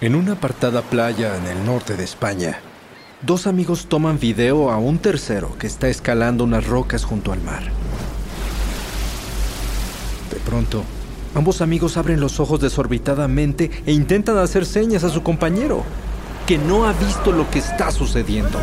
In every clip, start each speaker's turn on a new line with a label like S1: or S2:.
S1: En una apartada playa en el norte de España, dos amigos toman video a un tercero que está escalando unas rocas junto al mar. De pronto, ambos amigos abren los ojos desorbitadamente e intentan hacer señas a su compañero, que no ha visto lo que está sucediendo.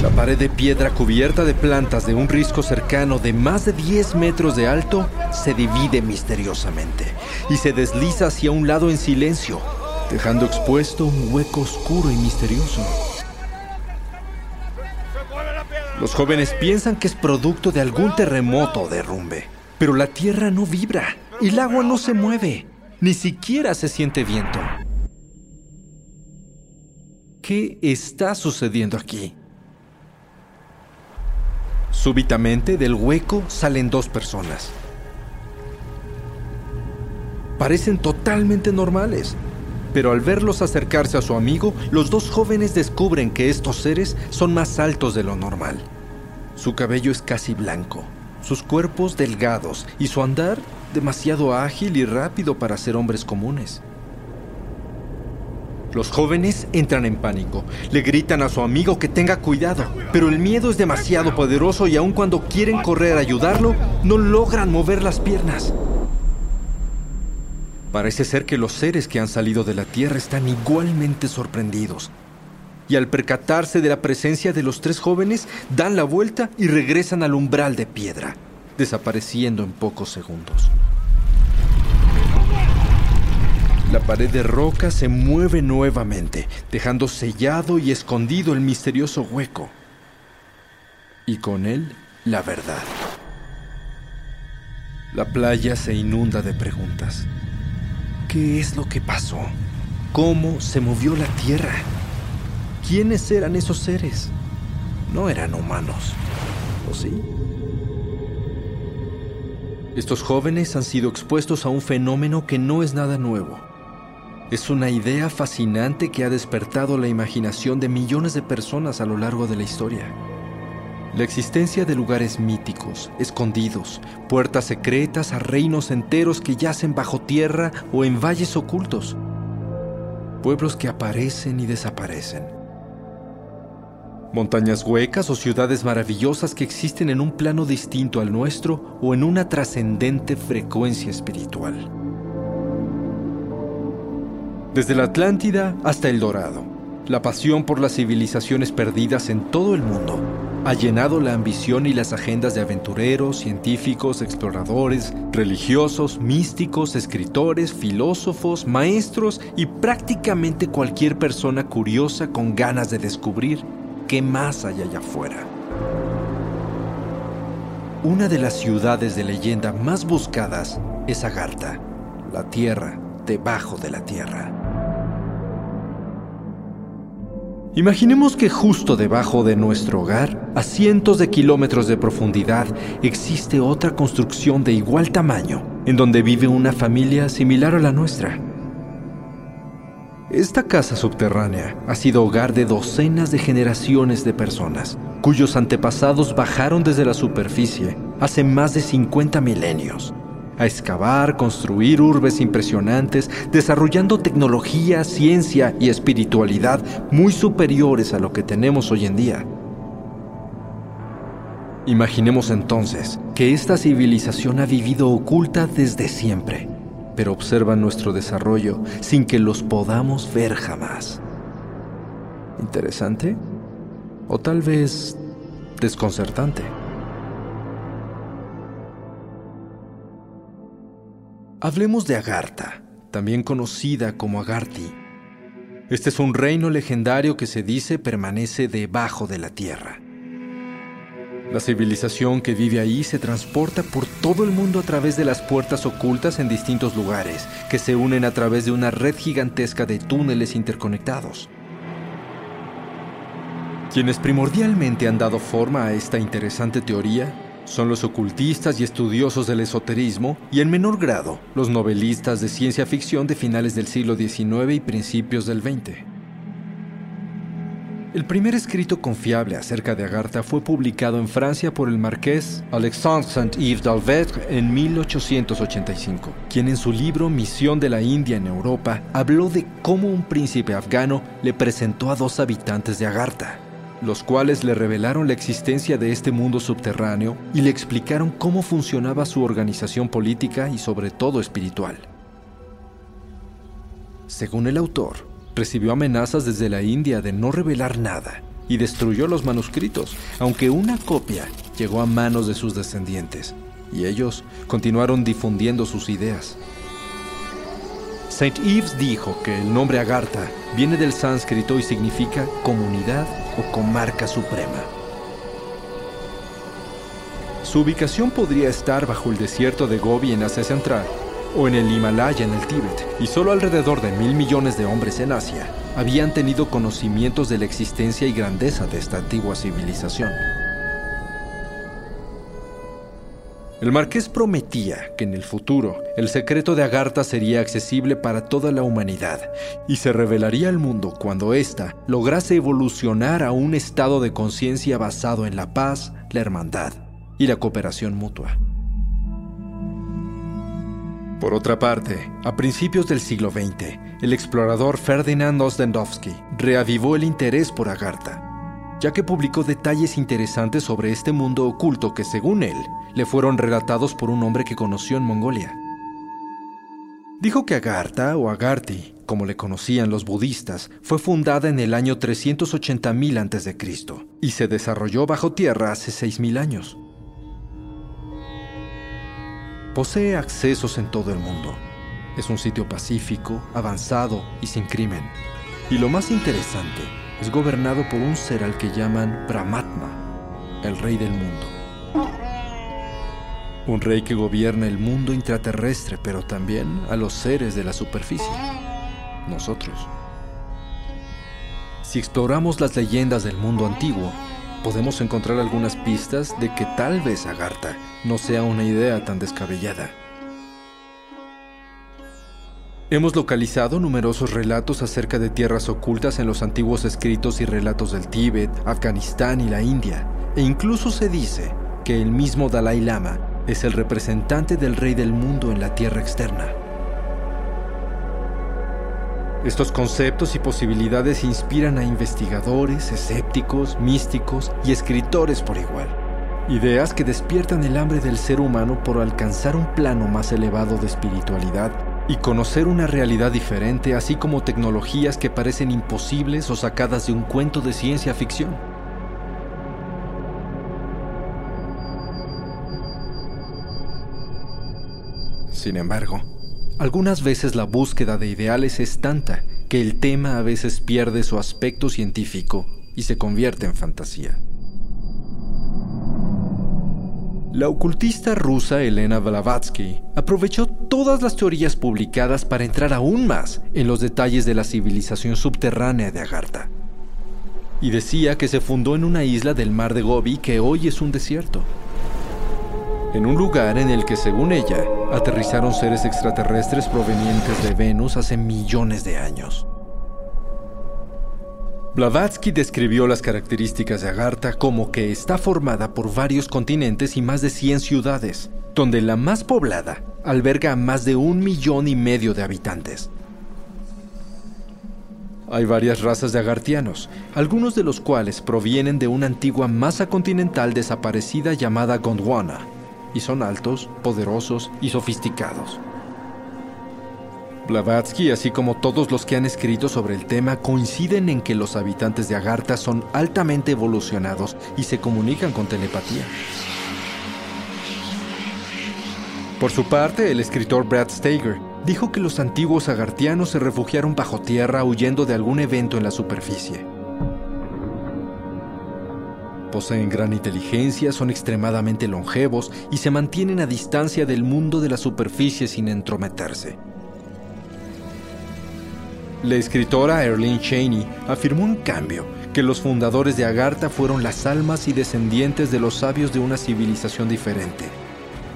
S1: La pared de piedra cubierta de plantas de un risco cercano de más de 10 metros de alto se divide misteriosamente y se desliza hacia un lado en silencio, dejando expuesto un hueco oscuro y misterioso. Los jóvenes piensan que es producto de algún terremoto o derrumbe, pero la tierra no vibra y el agua no se mueve, ni siquiera se siente viento. ¿Qué está sucediendo aquí? Súbitamente del hueco salen dos personas. Parecen totalmente normales, pero al verlos acercarse a su amigo, los dos jóvenes descubren que estos seres son más altos de lo normal. Su cabello es casi blanco, sus cuerpos delgados y su andar demasiado ágil y rápido para ser hombres comunes. Los jóvenes entran en pánico, le gritan a su amigo que tenga cuidado, pero el miedo es demasiado poderoso y aun cuando quieren correr a ayudarlo, no logran mover las piernas. Parece ser que los seres que han salido de la Tierra están igualmente sorprendidos. Y al percatarse de la presencia de los tres jóvenes, dan la vuelta y regresan al umbral de piedra, desapareciendo en pocos segundos. La pared de roca se mueve nuevamente, dejando sellado y escondido el misterioso hueco. Y con él, la verdad. La playa se inunda de preguntas. ¿Qué es lo que pasó? ¿Cómo se movió la tierra? ¿Quiénes eran esos seres? No eran humanos, ¿o sí? Estos jóvenes han sido expuestos a un fenómeno que no es nada nuevo. Es una idea fascinante que ha despertado la imaginación de millones de personas a lo largo de la historia. La existencia de lugares míticos, escondidos, puertas secretas a reinos enteros que yacen bajo tierra o en valles ocultos. Pueblos que aparecen y desaparecen. Montañas huecas o ciudades maravillosas que existen en un plano distinto al nuestro o en una trascendente frecuencia espiritual. Desde la Atlántida hasta el Dorado, la pasión por las civilizaciones perdidas en todo el mundo ha llenado la ambición y las agendas de aventureros, científicos, exploradores, religiosos, místicos, escritores, filósofos, maestros y prácticamente cualquier persona curiosa con ganas de descubrir qué más hay allá afuera. Una de las ciudades de leyenda más buscadas es Agartha, la tierra debajo de la tierra. Imaginemos que justo debajo de nuestro hogar, a cientos de kilómetros de profundidad, existe otra construcción de igual tamaño, en donde vive una familia similar a la nuestra. Esta casa subterránea ha sido hogar de docenas de generaciones de personas, cuyos antepasados bajaron desde la superficie hace más de 50 milenios a excavar, construir urbes impresionantes, desarrollando tecnología, ciencia y espiritualidad muy superiores a lo que tenemos hoy en día. Imaginemos entonces que esta civilización ha vivido oculta desde siempre, pero observa nuestro desarrollo sin que los podamos ver jamás. ¿Interesante? O tal vez desconcertante. Hablemos de Agartha, también conocida como Agarthi. Este es un reino legendario que se dice permanece debajo de la tierra. La civilización que vive ahí se transporta por todo el mundo a través de las puertas ocultas en distintos lugares, que se unen a través de una red gigantesca de túneles interconectados. Quienes primordialmente han dado forma a esta interesante teoría son los ocultistas y estudiosos del esoterismo y en menor grado los novelistas de ciencia ficción de finales del siglo XIX y principios del XX. El primer escrito confiable acerca de Agartha fue publicado en Francia por el marqués Alexandre Saint-Yves d'Alvetre en 1885, quien en su libro Misión de la India en Europa habló de cómo un príncipe afgano le presentó a dos habitantes de Agartha, los cuales le revelaron la existencia de este mundo subterráneo y le explicaron cómo funcionaba su organización política y sobre todo espiritual. Según el autor, recibió amenazas desde la India de no revelar nada y destruyó los manuscritos, aunque una copia llegó a manos de sus descendientes, y ellos continuaron difundiendo sus ideas. Saint Yves dijo que el nombre Agartha viene del sánscrito y significa comunidad o comarca suprema. Su ubicación podría estar bajo el desierto de Gobi en Asia Central o en el Himalaya en el Tíbet, y solo alrededor de mil millones de hombres en Asia habían tenido conocimientos de la existencia y grandeza de esta antigua civilización. El marqués prometía que en el futuro el secreto de Agartha sería accesible para toda la humanidad y se revelaría al mundo cuando ésta lograse evolucionar a un estado de conciencia basado en la paz, la hermandad y la cooperación mutua. Por otra parte, a principios del siglo XX, el explorador Ferdinand Ostrendowski reavivó el interés por Agartha, ya que publicó detalles interesantes sobre este mundo oculto que, según él, le fueron relatados por un hombre que conoció en Mongolia. Dijo que Agartha o Agarthi, como le conocían los budistas, fue fundada en el año 380.000 a.C. y se desarrolló bajo tierra hace 6.000 años. Posee accesos en todo el mundo. Es un sitio pacífico, avanzado y sin crimen. Y lo más interesante, es gobernado por un ser al que llaman Brahmatma, el rey del mundo. Un rey que gobierna el mundo intraterrestre, pero también a los seres de la superficie, nosotros. Si exploramos las leyendas del mundo antiguo, podemos encontrar algunas pistas de que tal vez Agartha no sea una idea tan descabellada. Hemos localizado numerosos relatos acerca de tierras ocultas en los antiguos escritos y relatos del Tíbet, Afganistán y la India, e incluso se dice que el mismo Dalai Lama es el representante del rey del mundo en la tierra externa. Estos conceptos y posibilidades inspiran a investigadores, escépticos, místicos y escritores por igual. Ideas que despiertan el hambre del ser humano por alcanzar un plano más elevado de espiritualidad y conocer una realidad diferente, así como tecnologías que parecen imposibles o sacadas de un cuento de ciencia ficción. Sin embargo, algunas veces la búsqueda de ideales es tanta que el tema a veces pierde su aspecto científico y se convierte en fantasía. La ocultista rusa Elena Blavatsky aprovechó todas las teorías publicadas para entrar aún más en los detalles de la civilización subterránea de Agartha. Y decía que se fundó en una isla del mar de Gobi que hoy es un desierto en un lugar en el que, según ella, aterrizaron seres extraterrestres provenientes de Venus hace millones de años. Blavatsky describió las características de Agartha como que está formada por varios continentes y más de 100 ciudades, donde la más poblada alberga a más de un millón y medio de habitantes. Hay varias razas de agartianos, algunos de los cuales provienen de una antigua masa continental desaparecida llamada Gondwana, y son altos, poderosos y sofisticados. Blavatsky, así como todos los que han escrito sobre el tema, coinciden en que los habitantes de Agartha son altamente evolucionados y se comunican con telepatía. Por su parte, el escritor Brad Steiger dijo que los antiguos agartianos se refugiaron bajo tierra huyendo de algún evento en la superficie. Poseen gran inteligencia, son extremadamente longevos y se mantienen a distancia del mundo de la superficie sin entrometerse. La escritora Erlene Cheney afirmó en cambio que los fundadores de Agartha fueron las almas y descendientes de los sabios de una civilización diferente,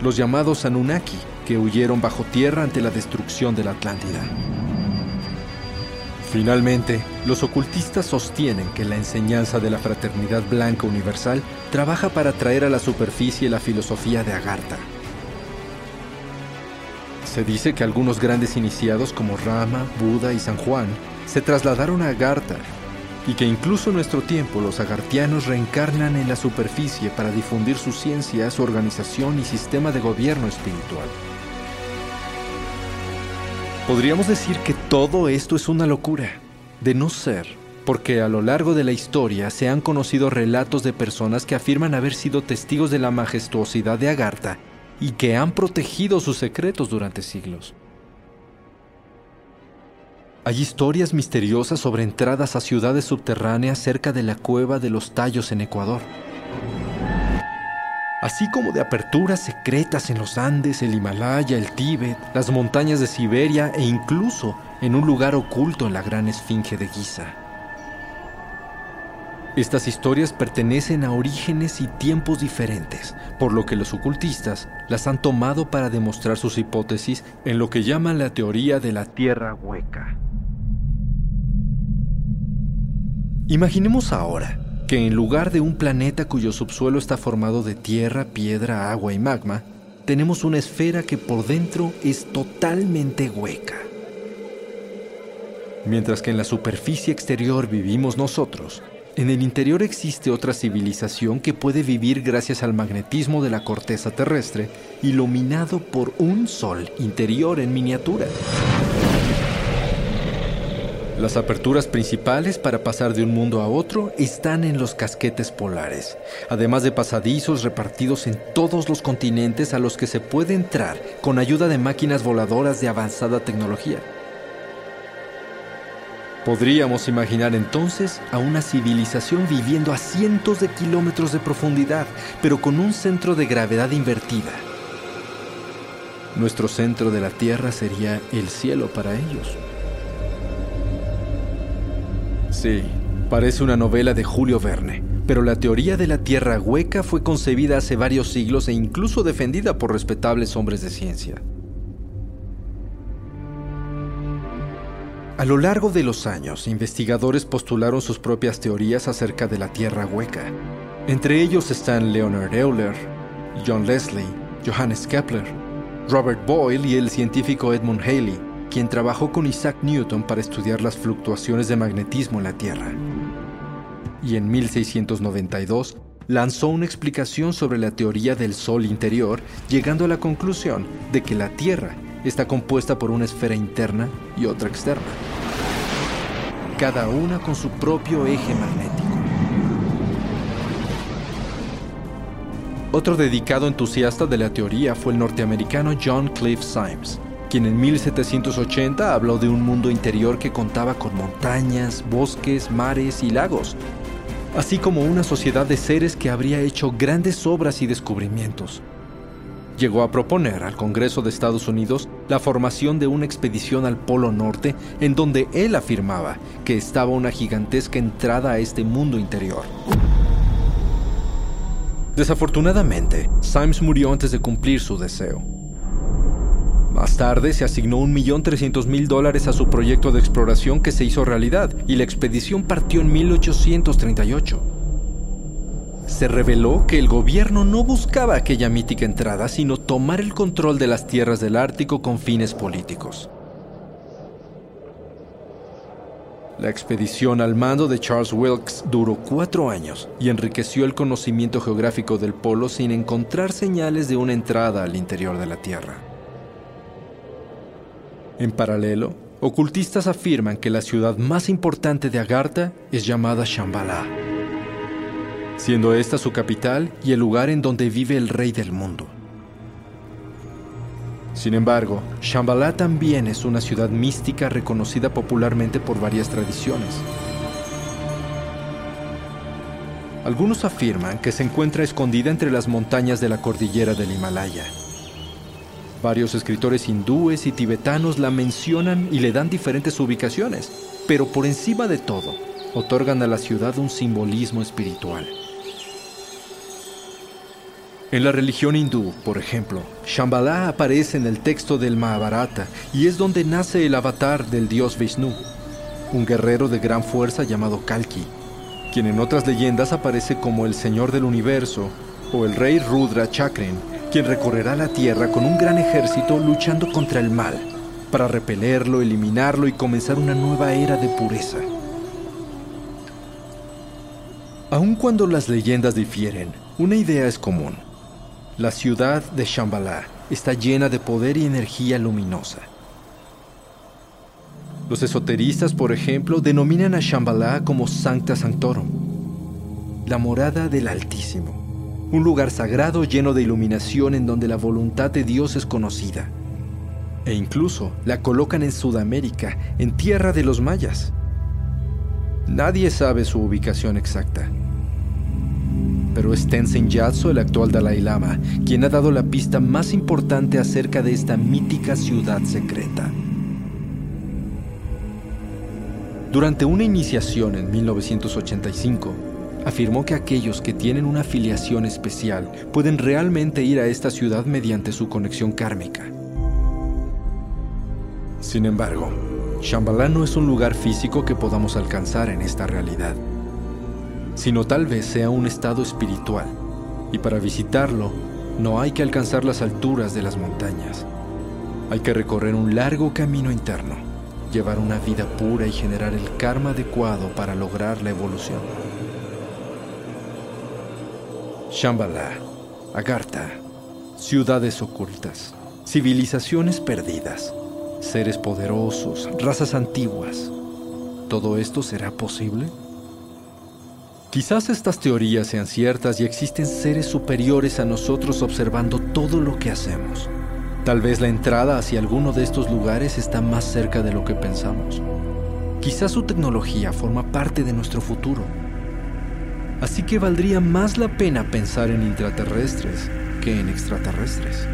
S1: los llamados Anunnaki, que huyeron bajo tierra ante la destrucción de la Atlántida. Finalmente, los ocultistas sostienen que la enseñanza de la fraternidad blanca universal trabaja para traer a la superficie la filosofía de Agartha. Se dice que algunos grandes iniciados como Rama, Buda y San Juan se trasladaron a Agartha y que incluso en nuestro tiempo los agartianos reencarnan en la superficie para difundir su ciencia, su organización y sistema de gobierno espiritual. Podríamos decir que todo esto es una locura, de no ser, porque a lo largo de la historia se han conocido relatos de personas que afirman haber sido testigos de la majestuosidad de Agartha y que han protegido sus secretos durante siglos. Hay historias misteriosas sobre entradas a ciudades subterráneas cerca de la cueva de los tallos en Ecuador. Así como de aperturas secretas en los Andes, el Himalaya, el Tíbet, las montañas de Siberia e incluso en un lugar oculto en la gran esfinge de Giza. Estas historias pertenecen a orígenes y tiempos diferentes, por lo que los ocultistas las han tomado para demostrar sus hipótesis en lo que llaman la teoría de la Tierra hueca. Imaginemos ahora que en lugar de un planeta cuyo subsuelo está formado de tierra, piedra, agua y magma, tenemos una esfera que por dentro es totalmente hueca. Mientras que en la superficie exterior vivimos nosotros, en el interior existe otra civilización que puede vivir gracias al magnetismo de la corteza terrestre, iluminado por un sol interior en miniatura. Las aperturas principales para pasar de un mundo a otro están en los casquetes polares, además de pasadizos repartidos en todos los continentes a los que se puede entrar con ayuda de máquinas voladoras de avanzada tecnología. Podríamos imaginar entonces a una civilización viviendo a cientos de kilómetros de profundidad, pero con un centro de gravedad invertida. Nuestro centro de la Tierra sería el cielo para ellos. Sí, parece una novela de Julio Verne, pero la teoría de la Tierra hueca fue concebida hace varios siglos e incluso defendida por respetables hombres de ciencia. A lo largo de los años, investigadores postularon sus propias teorías acerca de la Tierra hueca. Entre ellos están Leonard Euler, John Leslie, Johannes Kepler, Robert Boyle y el científico Edmund Halley, quien trabajó con Isaac Newton para estudiar las fluctuaciones de magnetismo en la Tierra. Y en 1692 lanzó una explicación sobre la teoría del Sol interior, llegando a la conclusión de que la Tierra está compuesta por una esfera interna y otra externa, cada una con su propio eje magnético. Otro dedicado entusiasta de la teoría fue el norteamericano John Cliff Symes, quien en 1780 habló de un mundo interior que contaba con montañas, bosques, mares y lagos, así como una sociedad de seres que habría hecho grandes obras y descubrimientos. Llegó a proponer al Congreso de Estados Unidos la formación de una expedición al Polo Norte en donde él afirmaba que estaba una gigantesca entrada a este mundo interior. Desafortunadamente, Symes murió antes de cumplir su deseo. Más tarde se asignó 1.300.000 dólares a su proyecto de exploración que se hizo realidad y la expedición partió en 1838. Se reveló que el gobierno no buscaba aquella mítica entrada, sino tomar el control de las tierras del Ártico con fines políticos. La expedición al mando de Charles Wilkes duró cuatro años y enriqueció el conocimiento geográfico del polo sin encontrar señales de una entrada al interior de la Tierra. En paralelo, ocultistas afirman que la ciudad más importante de Agartha es llamada Shambhala, siendo esta su capital y el lugar en donde vive el rey del mundo. Sin embargo, Shambhala también es una ciudad mística reconocida popularmente por varias tradiciones. Algunos afirman que se encuentra escondida entre las montañas de la cordillera del Himalaya. Varios escritores hindúes y tibetanos la mencionan y le dan diferentes ubicaciones, pero por encima de todo, otorgan a la ciudad un simbolismo espiritual. En la religión hindú, por ejemplo, Shambhala aparece en el texto del Mahabharata y es donde nace el avatar del dios Vishnu, un guerrero de gran fuerza llamado Kalki, quien en otras leyendas aparece como el señor del universo o el rey Rudra Chakren, quien recorrerá la tierra con un gran ejército luchando contra el mal, para repelerlo, eliminarlo y comenzar una nueva era de pureza. Aun cuando las leyendas difieren, una idea es común. La ciudad de Shambhala está llena de poder y energía luminosa. Los esoteristas, por ejemplo, denominan a Shambhala como Sancta Sanctorum, la morada del Altísimo, un lugar sagrado lleno de iluminación en donde la voluntad de Dios es conocida. E incluso la colocan en Sudamérica, en tierra de los mayas. Nadie sabe su ubicación exacta pero es Tenzin Gyatso, el actual Dalai Lama, quien ha dado la pista más importante acerca de esta mítica ciudad secreta. Durante una iniciación en 1985, afirmó que aquellos que tienen una afiliación especial pueden realmente ir a esta ciudad mediante su conexión kármica. Sin embargo, Shambhala no es un lugar físico que podamos alcanzar en esta realidad sino tal vez sea un estado espiritual, y para visitarlo no hay que alcanzar las alturas de las montañas. Hay que recorrer un largo camino interno, llevar una vida pura y generar el karma adecuado para lograr la evolución. Shambhala, Agartha, ciudades ocultas, civilizaciones perdidas, seres poderosos, razas antiguas. ¿Todo esto será posible? Quizás estas teorías sean ciertas y existen seres superiores a nosotros observando todo lo que hacemos. Tal vez la entrada hacia alguno de estos lugares está más cerca de lo que pensamos. Quizás su tecnología forma parte de nuestro futuro. Así que valdría más la pena pensar en intraterrestres que en extraterrestres.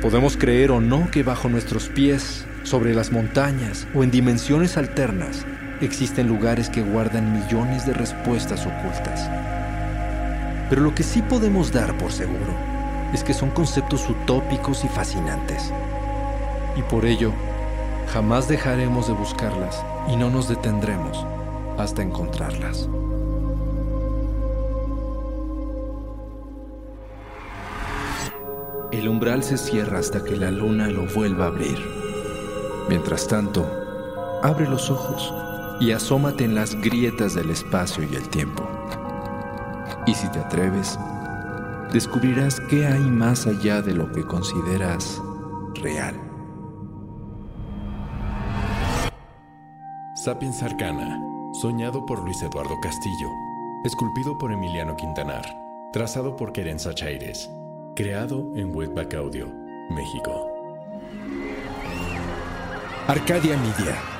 S1: Podemos creer o no que bajo nuestros pies, sobre las montañas o en dimensiones alternas, existen lugares que guardan millones de respuestas ocultas. Pero lo que sí podemos dar por seguro es que son conceptos utópicos y fascinantes. Y por ello, jamás dejaremos de buscarlas y no nos detendremos hasta encontrarlas. El umbral se cierra hasta que la luna lo vuelva a abrir. Mientras tanto, abre los ojos y asómate en las grietas del espacio y el tiempo. Y si te atreves, descubrirás qué hay más allá de lo que consideras real.
S2: Sapiens Arcana, soñado por Luis Eduardo Castillo, esculpido por Emiliano Quintanar, trazado por Querenza Chaires, creado en Webback Audio, México.
S1: Arcadia Media.